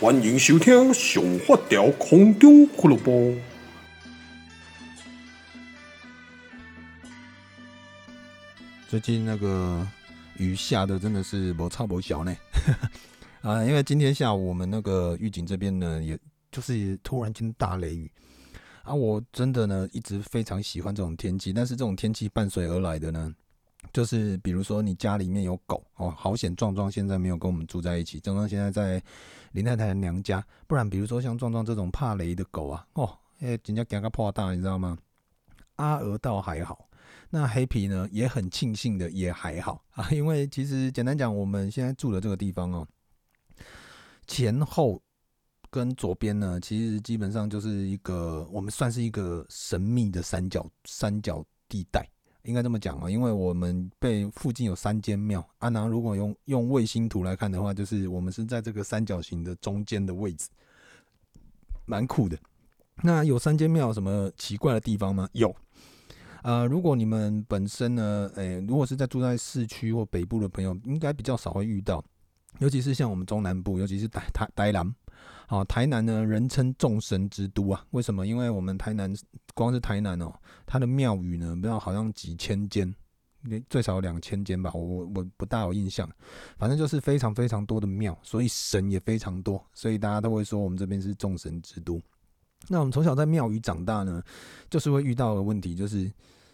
欢迎收听《上发条空中俱乐部》。最近那个雨下的真的是没差不小呢，啊，因为今天下午我们那个预警这边呢，也就是突然间大雷雨啊，我真的呢一直非常喜欢这种天气，但是这种天气伴随而来的呢。就是比如说你家里面有狗哦，好险壮壮现在没有跟我们住在一起，壮壮现在在林太太的娘家，不然比如说像壮壮这种怕雷的狗啊，哦，哎，人家给个破大，你知道吗？阿鹅倒还好，那黑皮呢也很庆幸的也还好 啊，因为其实简单讲，我们现在住的这个地方哦，前后跟左边呢，其实基本上就是一个我们算是一个神秘的三角三角地带。应该这么讲啊，因为我们被附近有三间庙啊，然后如果用用卫星图来看的话，就是我们是在这个三角形的中间的位置，蛮酷的。那有三间庙有什么奇怪的地方吗？有，呃，如果你们本身呢，诶、欸，如果是在住在市区或北部的朋友，应该比较少会遇到，尤其是像我们中南部，尤其是台台台南。好，台南呢，人称众神之都啊。为什么？因为我们台南光是台南哦，它的庙宇呢，不知道好像几千间，最少两千间吧。我我我不大有印象，反正就是非常非常多的庙，所以神也非常多，所以大家都会说我们这边是众神之都。那我们从小在庙宇长大呢，就是会遇到的问题，就是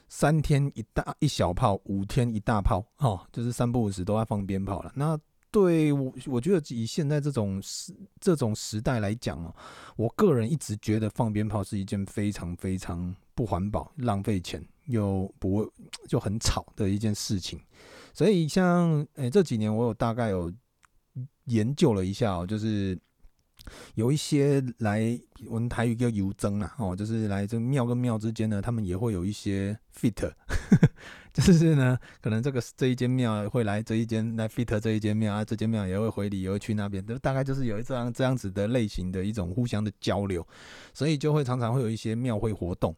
三天一大一小炮，五天一大炮，哦，就是三不五时都在放鞭炮了。那对我，我觉得以现在这种时这种时代来讲哦，我个人一直觉得放鞭炮是一件非常非常不环保、浪费钱又不就很吵的一件事情。所以像诶这几年，我有大概有研究了一下哦，就是。有一些来我们台语叫游增啊，哦，就是来这庙跟庙之间呢，他们也会有一些 fit，就是呢，可能这个这一间庙会来这一间来 fit 这一间庙啊，这间庙也会回礼，也会去那边，就大概就是有这样这样子的类型的一种互相的交流，所以就会常常会有一些庙会活动，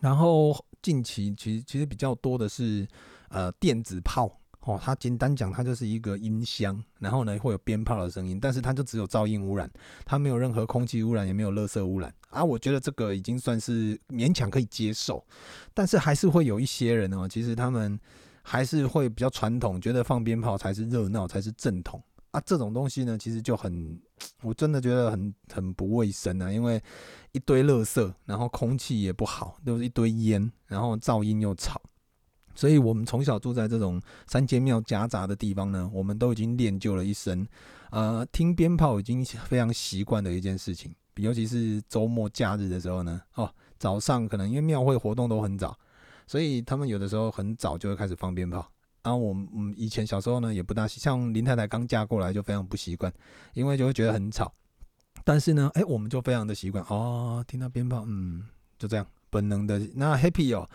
然后近期其实其实比较多的是呃电子炮。哦，它简单讲，它就是一个音箱，然后呢会有鞭炮的声音，但是它就只有噪音污染，它没有任何空气污染，也没有垃圾污染啊。我觉得这个已经算是勉强可以接受，但是还是会有一些人哦，其实他们还是会比较传统，觉得放鞭炮才是热闹，才是正统啊。这种东西呢，其实就很，我真的觉得很很不卫生啊，因为一堆垃圾，然后空气也不好，都是一堆烟，然后噪音又吵。所以，我们从小住在这种三间庙夹杂的地方呢，我们都已经练就了一身，呃，听鞭炮已经非常习惯的一件事情。尤其是周末假日的时候呢，哦，早上可能因为庙会活动都很早，所以他们有的时候很早就会开始放鞭炮。然后我们，以前小时候呢，也不大像林太太刚嫁过来就非常不习惯，因为就会觉得很吵。但是呢，哎，我们就非常的习惯哦，听到鞭炮，嗯，就这样本能的那 happy 哦，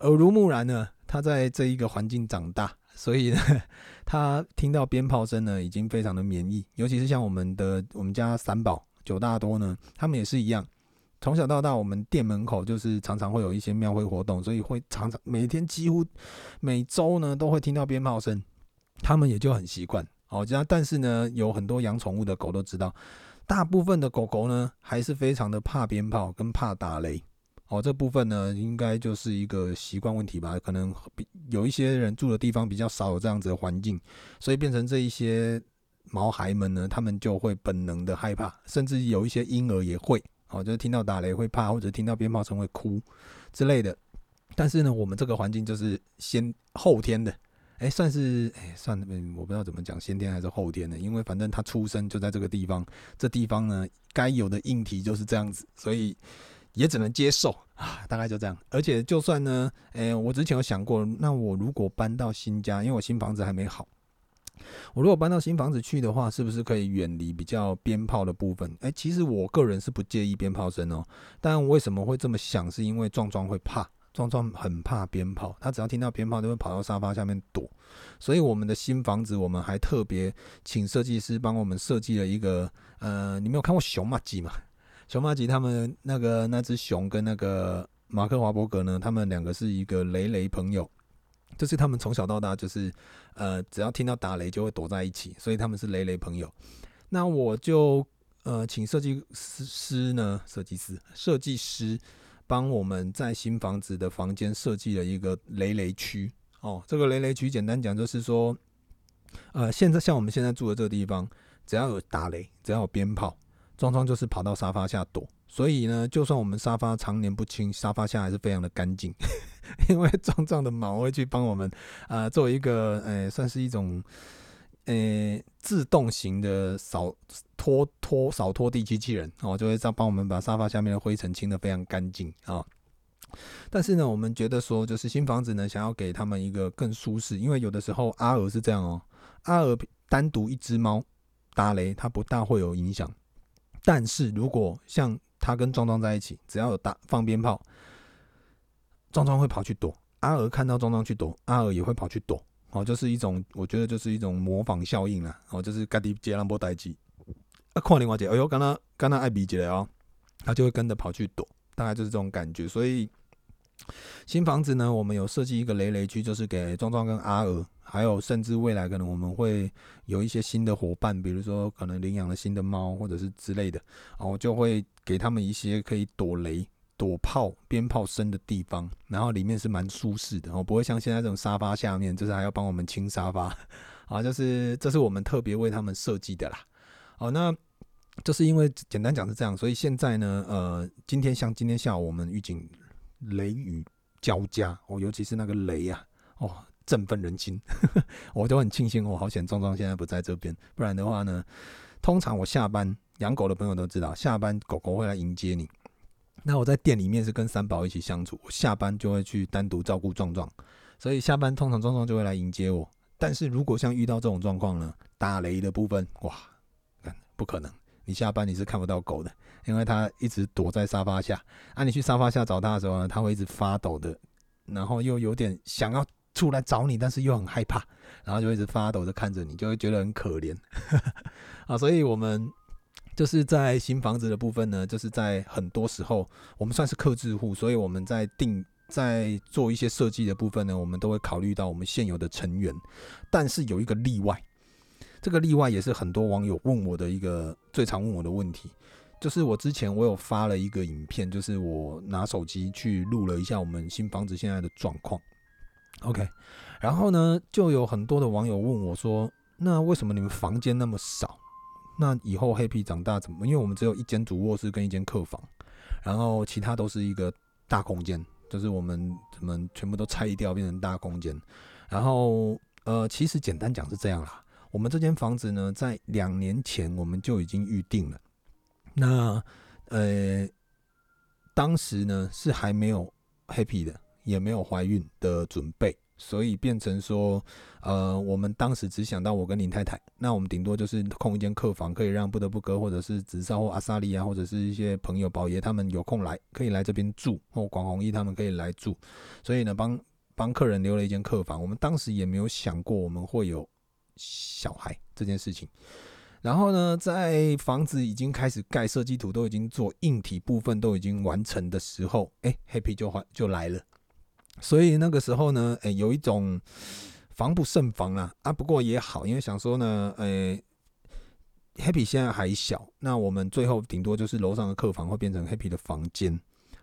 耳濡目染呢。他在这一个环境长大，所以呢，他听到鞭炮声呢，已经非常的免疫。尤其是像我们的我们家三宝九大多呢，他们也是一样，从小到大，我们店门口就是常常会有一些庙会活动，所以会常常每天几乎每周呢都会听到鞭炮声，他们也就很习惯。好，这样，但是呢，有很多养宠物的狗都知道，大部分的狗狗呢，还是非常的怕鞭炮跟怕打雷。哦，这部分呢，应该就是一个习惯问题吧。可能有一些人住的地方比较少有这样子的环境，所以变成这一些毛孩们呢，他们就会本能的害怕，甚至有一些婴儿也会，哦，就是听到打雷会怕，或者听到鞭炮声会哭之类的。但是呢，我们这个环境就是先后天的，哎，算是哎，算了，我不知道怎么讲，先天还是后天的，因为反正他出生就在这个地方，这地方呢，该有的硬体就是这样子，所以。也只能接受啊，大概就这样。而且就算呢，诶、我之前有想过，那我如果搬到新家，因为我新房子还没好，我如果搬到新房子去的话，是不是可以远离比较鞭炮的部分？诶、其实我个人是不介意鞭炮声哦。但为什么会这么想？是因为壮壮会怕，壮壮很怕鞭炮，他只要听到鞭炮就会跑到沙发下面躲。所以我们的新房子，我们还特别请设计师帮我们设计了一个，呃，你没有看过熊马吉吗？熊麻吉他们那个那只熊跟那个马克华伯格呢，他们两个是一个雷雷朋友，就是他们从小到大就是呃，只要听到打雷就会躲在一起，所以他们是雷雷朋友。那我就呃，请设计师呢，设计师，设计师帮我们在新房子的房间设计了一个雷雷区。哦，这个雷雷区简单讲就是说，呃，现在像我们现在住的这个地方，只要有打雷，只要有鞭炮，壮壮就是跑到沙发下躲。所以呢，就算我们沙发常年不清，沙发下还是非常的干净，因为壮壮的毛会去帮我们，呃，做一个，呃，算是一种。呃，自动型的扫拖拖扫拖地机器人哦，就会这样帮我们把沙发下面的灰尘清得非常干净啊。但是呢，我们觉得说，就是新房子呢，想要给他们一个更舒适，因为有的时候阿尔是这样哦，阿尔单独一只猫打雷，它不大会有影响。但是如果像他跟壮壮在一起，只要有打放鞭炮，壮壮会跑去躲，阿娥看到壮壮去躲，阿娥也会跑去躲。哦，就是一种，我觉得就是一种模仿效应啦。哦，就是盖蒂接那波代志，啊，看另外一个，哎呦，刚刚刚刚爱比杰了哦，他就会跟着跑去躲，大概就是这种感觉。所以新房子呢，我们有设计一个雷雷区，就是给壮壮跟阿尔，还有甚至未来可能我们会有一些新的伙伴，比如说可能领养了新的猫或者是之类的，然后就会给他们一些可以躲雷。躲炮、鞭炮声的地方，然后里面是蛮舒适的，哦，不会像现在这种沙发下面，就是还要帮我们清沙发，啊，就是这是我们特别为他们设计的啦。哦，那就是因为简单讲是这样，所以现在呢，呃，今天像今天下午我们预警雷雨交加，哦，尤其是那个雷啊，哦，振奋人心，我都很庆幸，我好险壮壮现在不在这边，不然的话呢，通常我下班养狗的朋友都知道，下班狗狗会来迎接你。那我在店里面是跟三宝一起相处，我下班就会去单独照顾壮壮，所以下班通常壮壮就会来迎接我。但是如果像遇到这种状况呢，打雷的部分，哇，不可能，你下班你是看不到狗的，因为他一直躲在沙发下。啊，你去沙发下找他的时候呢，他会一直发抖的，然后又有点想要出来找你，但是又很害怕，然后就一直发抖的看着你，就会觉得很可怜。啊，所以我们。就是在新房子的部分呢，就是在很多时候我们算是客制户，所以我们在定在做一些设计的部分呢，我们都会考虑到我们现有的成员。但是有一个例外，这个例外也是很多网友问我的一个最常问我的问题，就是我之前我有发了一个影片，就是我拿手机去录了一下我们新房子现在的状况。OK，然后呢，就有很多的网友问我说，那为什么你们房间那么少？那以后黑皮长大怎么？因为我们只有一间主卧室跟一间客房，然后其他都是一个大空间，就是我们怎么全部都拆掉变成大空间。然后呃，其实简单讲是这样啦。我们这间房子呢，在两年前我们就已经预定了。那呃，当时呢是还没有 happy 的，也没有怀孕的准备。所以变成说，呃，我们当时只想到我跟林太太，那我们顶多就是空一间客房，可以让不得不哥或者是直少或阿萨利啊，或者是一些朋友宝爷他们有空来，可以来这边住，或广弘毅他们可以来住。所以呢，帮帮客人留了一间客房。我们当时也没有想过我们会有小孩这件事情。然后呢，在房子已经开始盖，设计图都已经做，硬体部分都已经完成的时候，哎，Happy 就就来了。所以那个时候呢，诶、欸，有一种防不胜防啊啊！不过也好，因为想说呢，诶、欸，Happy 现在还小，那我们最后顶多就是楼上的客房会变成 Happy 的房间。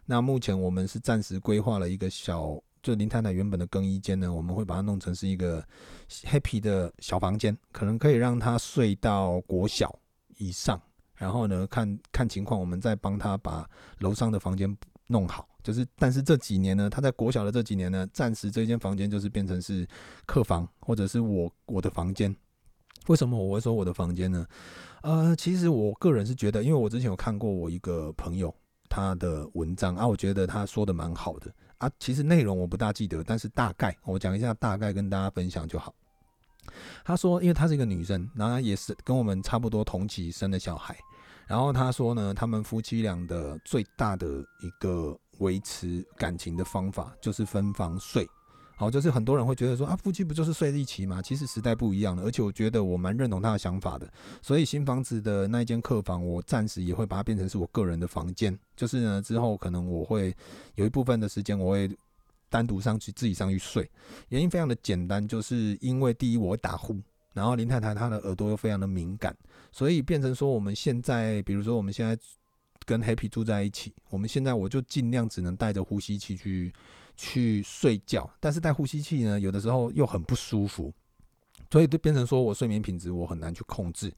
那目前我们是暂时规划了一个小，就林太太原本的更衣间呢，我们会把它弄成是一个 Happy 的小房间，可能可以让他睡到国小以上，然后呢，看看情况，我们再帮他把楼上的房间弄好。就是，但是这几年呢，他在国小的这几年呢，暂时这间房间就是变成是客房，或者是我我的房间。为什么我会说我的房间呢？呃，其实我个人是觉得，因为我之前有看过我一个朋友他的文章啊，我觉得他说的蛮好的啊。其实内容我不大记得，但是大概我讲一下，大概跟大家分享就好。他说，因为她是一个女生，然后也是跟我们差不多同期生的小孩。然后他说呢，他们夫妻俩的最大的一个。维持感情的方法就是分房睡，好，就是很多人会觉得说啊，夫妻不就是睡一起吗？其实时代不一样了，而且我觉得我蛮认同他的想法的。所以新房子的那一间客房，我暂时也会把它变成是我个人的房间。就是呢，之后可能我会有一部分的时间，我会单独上去自己上去睡。原因非常的简单，就是因为第一我会打呼。然后林太太她的耳朵又非常的敏感，所以变成说我们现在，比如说我们现在跟 Happy 住在一起，我们现在我就尽量只能带着呼吸器去去睡觉，但是带呼吸器呢，有的时候又很不舒服，所以就变成说我睡眠品质我很难去控制。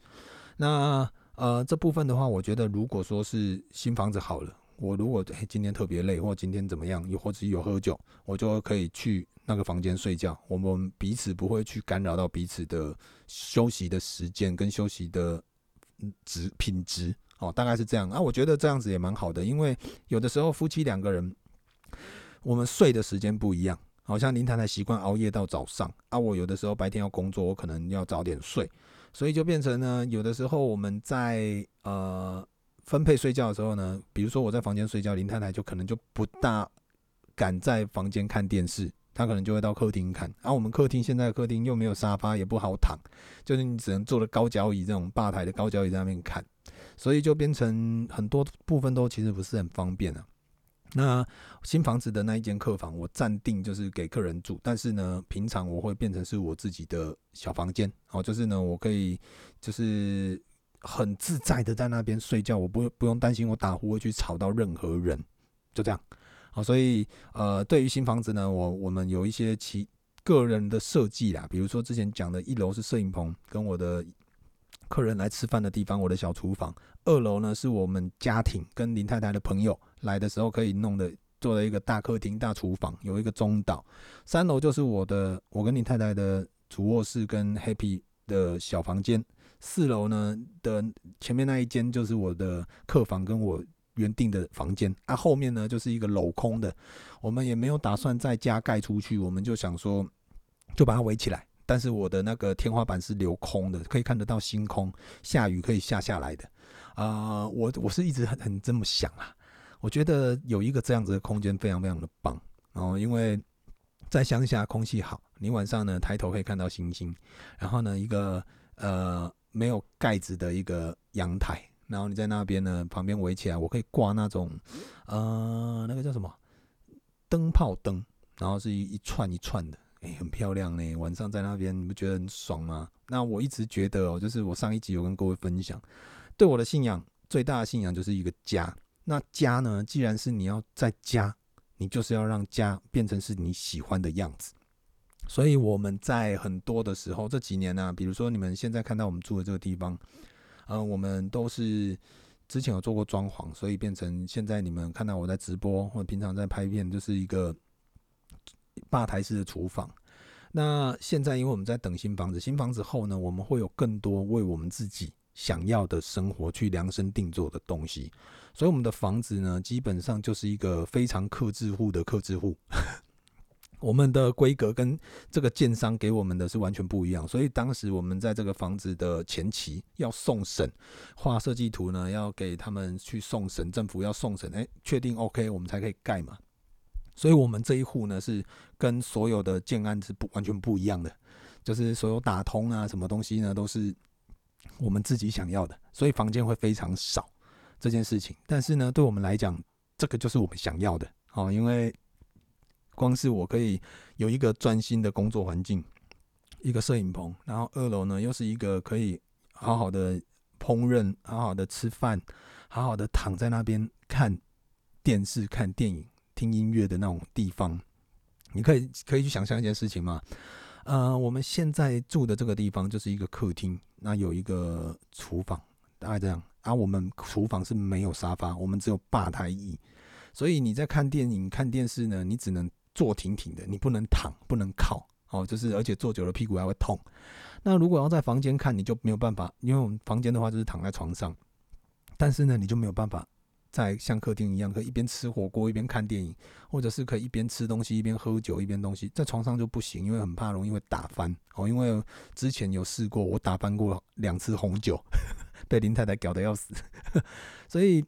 那呃这部分的话，我觉得如果说是新房子好了。我如果今天特别累，或今天怎么样，又或者有喝酒，我就可以去那个房间睡觉。我们彼此不会去干扰到彼此的休息的时间跟休息的质品质哦，大概是这样啊。我觉得这样子也蛮好的，因为有的时候夫妻两个人，我们睡的时间不一样。好像林太太习惯熬夜到早上啊，我有的时候白天要工作，我可能要早点睡，所以就变成呢，有的时候我们在呃。分配睡觉的时候呢，比如说我在房间睡觉，林太太就可能就不大敢在房间看电视，她可能就会到客厅看。而、啊、我们客厅现在客厅又没有沙发，也不好躺，就是你只能坐的高脚椅这种吧台的高脚椅在那边看，所以就变成很多部分都其实不是很方便啊。那新房子的那一间客房，我暂定就是给客人住，但是呢，平常我会变成是我自己的小房间，哦，就是呢，我可以就是。很自在的在那边睡觉，我不不用担心我打呼会去吵到任何人，就这样。好，所以呃，对于新房子呢，我我们有一些其个人的设计啦，比如说之前讲的一楼是摄影棚，跟我的客人来吃饭的地方，我的小厨房；二楼呢是我们家庭跟林太太的朋友来的时候可以弄的，做了一个大客厅、大厨房，有一个中岛；三楼就是我的我跟林太太的主卧室跟 Happy 的小房间。四楼呢的前面那一间就是我的客房，跟我原定的房间啊，后面呢就是一个镂空的，我们也没有打算再加盖出去，我们就想说就把它围起来。但是我的那个天花板是留空的，可以看得到星空，下雨可以下下来的。啊、我我是一直很很这么想啊，我觉得有一个这样子的空间非常非常的棒。然后因为在乡下空气好，你晚上呢抬头可以看到星星，然后呢一个呃。没有盖子的一个阳台，然后你在那边呢，旁边围起来，我可以挂那种，呃，那个叫什么灯泡灯，然后是一一串一串的，哎，很漂亮呢。晚上在那边，你不觉得很爽吗？那我一直觉得哦，就是我上一集有跟各位分享，对我的信仰最大的信仰就是一个家。那家呢，既然是你要在家，你就是要让家变成是你喜欢的样子。所以我们在很多的时候，这几年呢、比如说你们现在看到我们住的这个地方，呃，我们都是之前有做过装潢，所以变成现在你们看到我在直播或者平常在拍片，就是一个吧台式的厨房。那现在因为我们在等新房子，新房子后呢，我们会有更多为我们自己想要的生活去量身定做的东西，所以我们的房子呢，基本上就是一个非常克制户的克制户。我们的规格跟这个建商给我们的是完全不一样，所以当时我们在这个房子的前期要送审，画设计图呢，要给他们去送审，政府要送审，哎，确定 OK，我们才可以盖嘛。所以我们这一户呢是跟所有的建安是不完全不一样的，就是所有打通啊，什么东西呢都是我们自己想要的，所以房间会非常少这件事情。但是呢，对我们来讲，这个就是我们想要的哦，因为。光是我可以有一个专心的工作环境，一个摄影棚，然后二楼呢又是一个可以好好的烹饪、好好的吃饭、好好的躺在那边看电视、看电影、听音乐的那种地方。你可以可以去想象一件事情吗？呃，我们现在住的这个地方就是一个客厅，那有一个厨房，大概这样。而、啊、我们厨房是没有沙发，我们只有吧台椅，所以你在看电影、看电视呢，你只能。坐挺挺的，你不能躺，不能靠，哦，就是而且坐久了屁股还会痛。那如果要在房间看，你就没有办法，因为我们房间的话就是躺在床上，但是呢，你就没有办法在像客厅一样，可以一边吃火锅一边看电影，或者是可以一边吃东西一边喝酒一边东西，在床上就不行，因为很怕容易会打翻哦。因为之前有试过，我打翻过两次红酒，被林太太搞得要死，所以。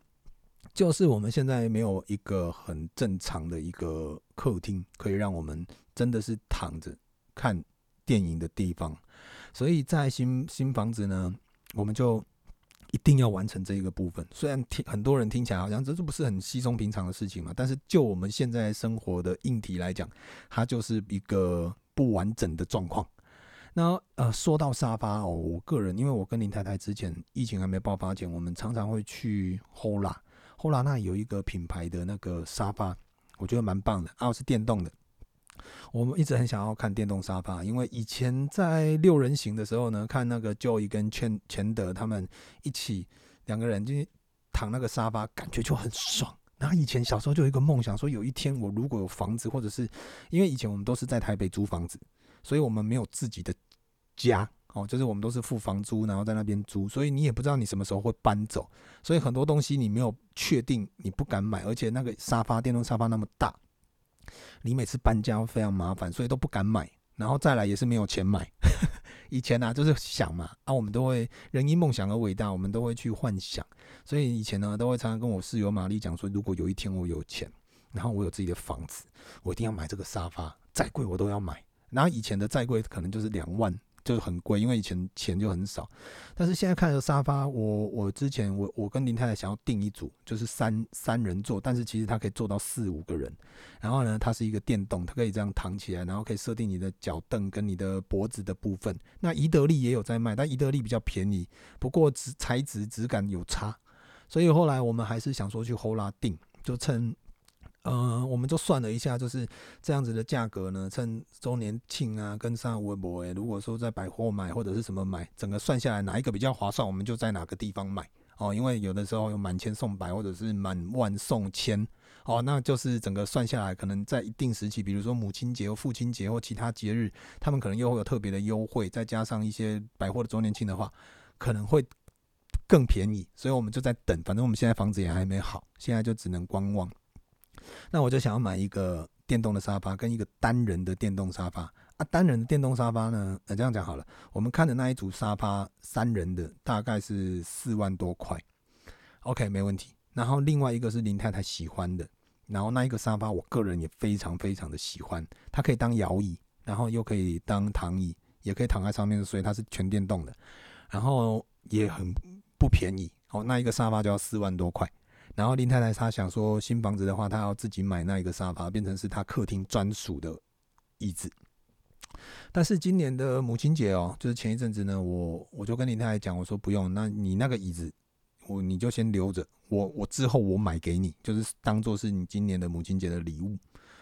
就是我们现在没有一个很正常的一个客厅，可以让我们真的是躺着看电影的地方，所以在新新房子呢，我们就一定要完成这一个部分。虽然听很多人听起来好像这这不是很稀松平常的事情嘛，但是就我们现在生活的硬体来讲，它就是一个不完整的状况。那呃，说到沙发哦，我个人因为我跟林太太之前疫情还没爆发前，我们常常会去 Hola，Hola 那有一个品牌的那个沙发，我觉得蛮棒的啊，是电动的。我们一直很想要看电动沙发，因为以前在六人行的时候呢，看那个 Joey 跟钱钱德他们一起两个人就躺那个沙发，感觉就很爽。然后以前小时候就有一个梦想，说有一天我如果有房子，或者是因为以前我们都是在台北租房子，所以我们没有自己的家哦，就是我们都是付房租，然后在那边租，所以你也不知道你什么时候会搬走，所以很多东西你没有确定，你不敢买，而且那个沙发电动沙发那么大。你每次搬家非常麻烦，所以都不敢买。然后再来也是没有钱买。以前呢、啊，就是想嘛，啊，我们都会人因梦想而伟大，我们都会去幻想。所以以前呢，都会常常跟我室友玛丽讲说，如果有一天我有钱，然后我有自己的房子，我一定要买这个沙发，再贵我都要买。然后以前的再贵可能就是两万。就很贵，因为以前钱就很少，但是现在看的沙发，我我之前我我跟林太太想要订一组，就是三三人座，但是其实它可以坐到四五个人，然后呢，它是一个电动，它可以这样躺起来，然后可以设定你的脚凳跟你的脖子的部分。那宜得利也有在卖，但宜得利比较便宜，不过质材质质感有差，所以后来我们还是想说去 Hola 订，就趁。呃，我们就算了一下，就是这样子的价格呢。趁周年庆啊，跟上微博诶，如果说在百货买或者是什么买，整个算下来哪一个比较划算，我们就在哪个地方买哦。因为有的时候有满千送百，或者是满万送千哦，那就是整个算下来，可能在一定时期，比如说母亲节或父亲节或其他节日，他们可能又会有特别的优惠，再加上一些百货的周年庆的话，可能会更便宜。所以我们就在等，反正我们现在房子也还没好，现在就只能观望。那我就想要买一个电动的沙发，跟一个单人的电动沙发啊。单人的电动沙发呢，呃，这样讲好了，我们看的那一组沙发，三人的大概是四万多块，OK，没问题。然后另外一个是林太太喜欢的，然后那一个沙发，我个人也非常非常的喜欢，它可以当摇椅，然后又可以当躺椅，也可以躺在上面，所以它是全电动的，然后也很不便宜哦，那一个沙发就要四万多块。然后林太太她想说，新房子的话，她要自己买那一个沙发，变成是她客厅专属的椅子。但是今年的母亲节哦，就是前一阵子呢，我我就跟林太太讲，我说不用，那你那个椅子，我你就先留着，我我之后我买给你，就是当做是你今年的母亲节的礼物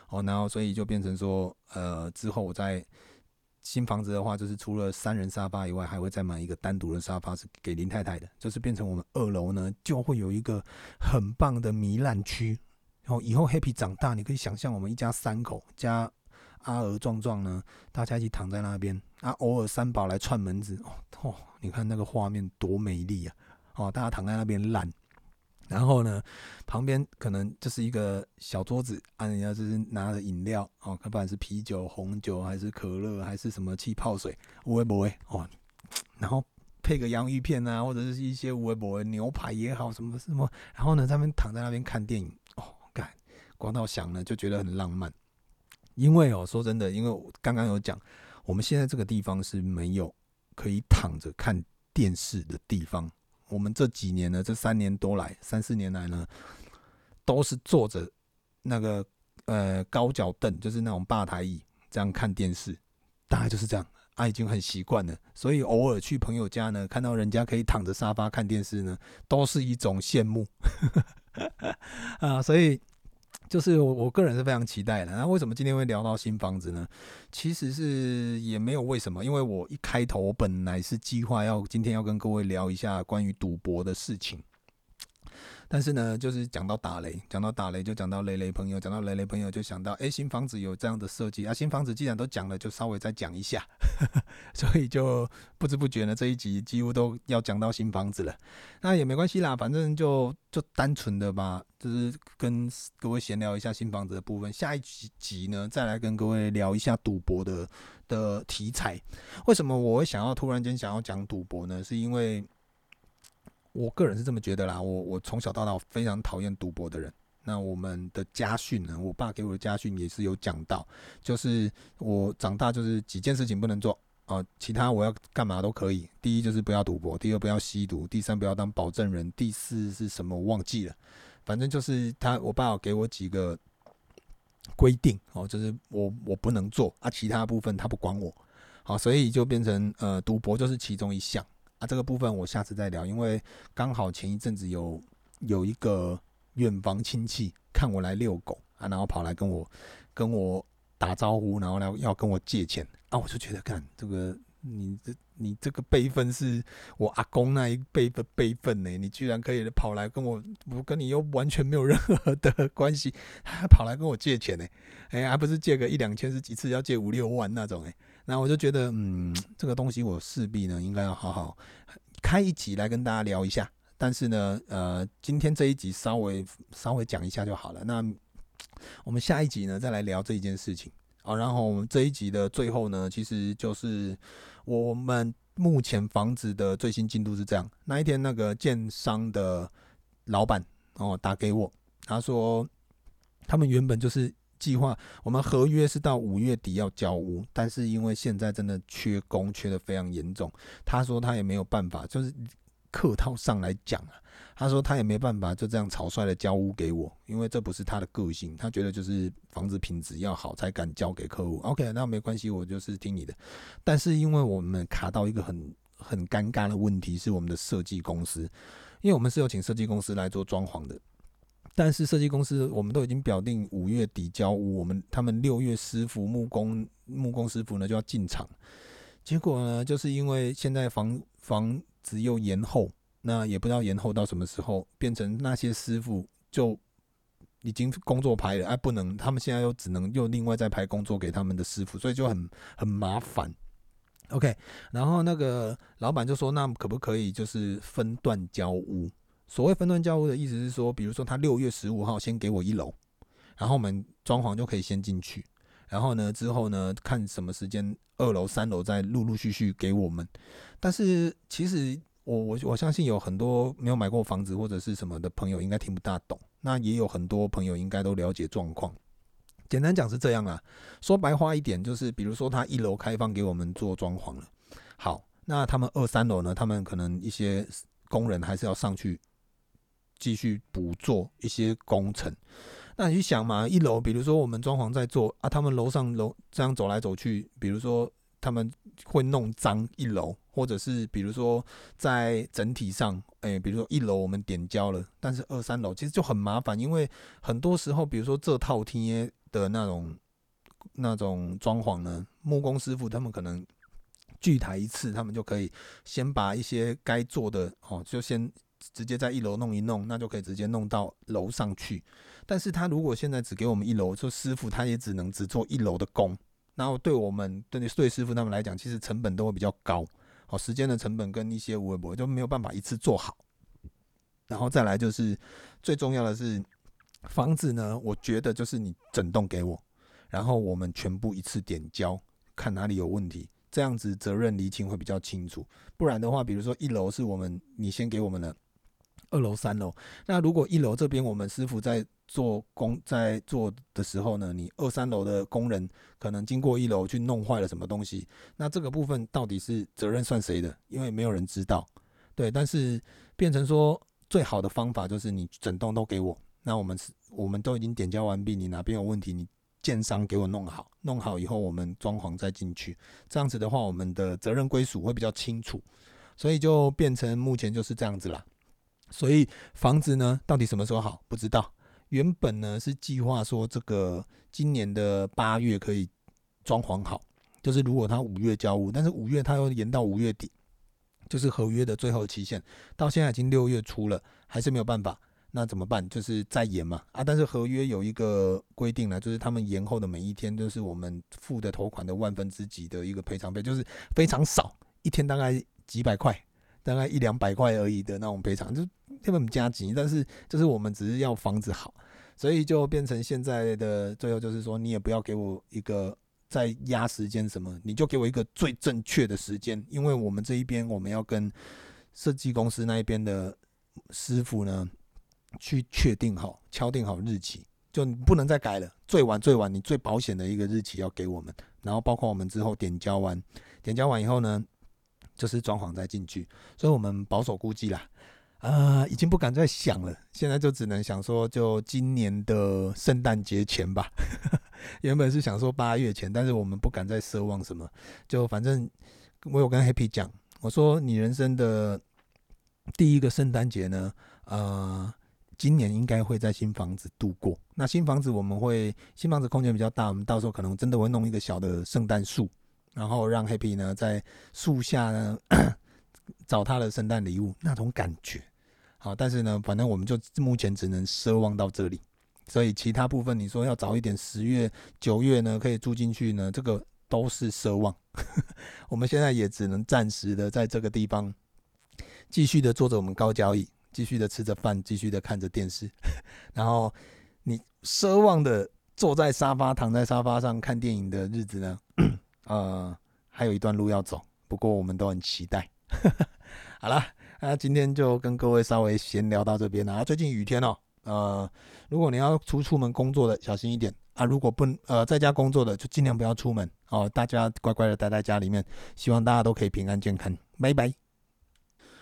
哦。然后所以就变成说，呃，之后我再。新房子的话，就是除了三人沙发以外，还会再买一个单独的沙发，是给林太太的。就是变成我们二楼呢，就会有一个很棒的糜烂区。然后以后 Happy 长大，你可以想象我们一家三口加阿娥壮壮呢，大家一起躺在那边。啊，偶尔三宝来串门子，哦，哦，你看那个画面多美丽啊！哦，大家躺在那边烂。然后呢，旁边可能就是一个小桌子，啊，人家就是拿着饮料哦，不管是啤酒、红酒，还是可乐，还是什么气泡水，有的没的哦，然后配个洋芋片啊，或者是一些有的没的牛排也好，什么什么，然后呢，他们躺在那边看电影，哦，干，光到想呢就觉得很浪漫。因为哦，说真的，因为我刚刚有讲，我们现在这个地方是没有可以躺着看电视的地方。我们这几年呢，这三年多来，三四年来呢，都是坐着那个呃高脚凳，就是那种吧台椅，这样看电视，大概就是这样。啊，已经很习惯了，所以偶尔去朋友家呢，看到人家可以躺着沙发看电视呢，都是一种羡慕 啊，所以。就是我我个人是非常期待的。那为什么今天会聊到新房子呢？其实是也没有为什么，因为我一开头本来是计划要今天要跟各位聊一下关于赌博的事情。但是呢，就是讲到打雷，讲到打雷就讲到雷雷朋友，讲到雷雷朋友就想到，哎，新房子有这样的设计啊。新房子既然都讲了，就稍微再讲一下，所以就不知不觉呢，这一集几乎都要讲到新房子了。那也没关系啦，反正就就单纯的吧，就是跟各位闲聊一下新房子的部分。下一集集呢，再来跟各位聊一下赌博的的题材。为什么我会想要突然间想要讲赌博呢？是因为。我个人是这么觉得啦，我我从小到大非常讨厌赌博的人。那我们的家训呢？我爸给我的家训也是有讲到，就是我长大就是几件事情不能做啊，其他我要干嘛都可以。第一就是不要赌博，第二不要吸毒，第三不要当保证人，第四是什么我忘记了。反正就是他，我爸给我几个规定哦，就是我我不能做啊，其他部分他不管我。好，所以就变成呃，赌博就是其中一项啊。这个部分我下次再聊，因为刚好前一阵子有有一个远房亲戚看我来遛狗啊，然后跑来跟我跟我打招呼，然后来要跟我借钱啊，我就觉得看这个。你这你这个辈分是我阿公那一辈的辈分呢，你居然可以跑来跟我，我跟你又完全没有任何的 关系，还跑来跟我借钱呢？哎，还不是借个一两千，是几次要借五六万那种哎，那我就觉得，嗯，这个东西我势必呢应该要好好开一集来跟大家聊一下。但是呢，呃，今天这一集稍微稍微讲一下就好了。那我们下一集呢再来聊这一件事情。好，然后我们这一集的最后呢，其实就是我们目前房子的最新进度是这样。那一天，那个建商的老板哦打给我，他说他们原本就是计划我们合约是到五月底要交屋，但是因为现在真的缺工，缺得非常严重，他说他也没有办法，就是。客套上来讲啊，他说他也没办法就这样草率的交屋给我，因为这不是他的个性，他觉得就是房子品质要好才敢交给客户。OK，那没关系，我就是听你的。但是因为我们卡到一个很很尴尬的问题，是我们的设计公司，因为我们是有请设计公司来做装潢的，但是设计公司我们都已经表定五月底交屋，我们他们六月师傅木工木工师傅呢就要进场，结果呢就是因为现在房房。子又延后，那也不知道延后到什么时候，变成那些师傅就已经工作排了，哎，不能，他们现在又只能又另外再排工作给他们的师傅，所以就很很麻烦。OK，然后那个老板就说，那可不可以就是分段交屋？所谓分段交屋的意思是说，比如说他六月十五号先给我一楼，然后我们装潢就可以先进去，然后呢之后呢看什么时间二楼三楼再陆陆续续给我们。但是其实我我我相信有很多没有买过房子或者是什么的朋友应该听不大懂，那也有很多朋友应该都了解状况。简单讲是这样啊，说白话一点就是，比如说他一楼开放给我们做装潢了，好，那他们二三楼呢，他们可能一些工人还是要上去继续补做一些工程。那你去想嘛，一楼比如说我们装潢在做啊，他们楼上楼这样走来走去，比如说。他们会弄脏一楼，或者是比如说在整体上，哎、比如说一楼我们点胶了，但是二三楼其实就很麻烦，因为很多时候，比如说这套贴的那种那种装潢呢，木工师傅他们可能锯台一次，他们就可以先把一些该做的哦，就先直接在一楼弄一弄，那就可以直接弄到楼上去。但是他如果现在只给我们一楼，说师傅他也只能只做一楼的工。然后对我们对对师傅他们来讲，其实成本都会比较高，好，时间的成本跟一些微博就没有办法一次做好。然后再来就是最重要的是房子呢，我觉得就是你整栋给我，然后我们全部一次点交，看哪里有问题，这样子责任厘清会比较清楚。不然的话，比如说一楼是我们你先给我们的，二楼三楼，那如果一楼这边我们师傅在。做工在做的时候呢，你二三楼的工人可能经过一楼去弄坏了什么东西，那这个部分到底是责任算谁的？因为没有人知道，对。但是变成说最好的方法就是你整栋都给我，那我们是我们都已经点交完毕，你哪边有问题，你建商给我弄好，弄好以后我们装潢再进去，这样子的话我们的责任归属会比较清楚，所以就变成目前就是这样子啦。所以房子呢，到底什么时候好，不知道。原本呢是计划说这个今年的八月可以装潢好，就是如果他五月交屋，但是五月他又延到五月底，就是合约的最后期限，到现在已经六月初了，还是没有办法，那怎么办？就是再延嘛啊！但是合约有一个规定呢，就是他们延后的每一天都是我们付的头款的万分之几的一个赔偿费，就是非常少，一天大概几百块。大概一两百块而已的那种赔偿，就根本不加急。但是就是我们只是要房子好，所以就变成现在的最后就是说，你也不要给我一个再压时间什么，你就给我一个最正确的时间，因为我们这一边我们要跟设计公司那一边的师傅呢去确定好、敲定好日期，就你不能再改了。最晚最晚，你最保险的一个日期要给我们，然后包括我们之后点交完，点交完以后呢。就是装潢再进去，所以我们保守估计啦，啊、已经不敢再想了。现在就只能想说，就今年的圣诞节前吧。原本是想说八月前，但是我们不敢再奢望什么。就反正我有跟 Happy 讲，我说你人生的第一个圣诞节呢，呃，今年应该会在新房子度过。那新房子我们会新房子空间比较大，我们到时候可能真的会弄一个小的圣诞树，然后让 Happy 呢在树下呢 找他的圣诞礼物，那种感觉。好，但是呢，反正我们就目前只能奢望到这里。所以其他部分，你说要早一点，十月、九月呢，可以住进去呢，这个都是奢望。我们现在也只能暂时的在这个地方继续的坐着我们高脚椅，继续的吃着饭，继续的看着电视。然后你奢望的坐在沙发、躺在沙发上看电影的日子呢，呃，还有一段路要走。不过我们都很期待。好了，那今天就跟各位稍微闲聊到这边了啊。最近雨天哦。呃，如果你要出出门工作的，小心一点啊！如果不呃在家工作的，就尽量不要出门哦。大家乖乖的待在家里面，希望大家都可以平安健康。拜拜。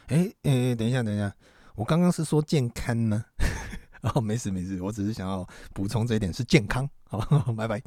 哎哎，等一下等一下，我刚刚是说健康呢？哦，没事没事，我只是想要补充这一点是健康。好，拜拜。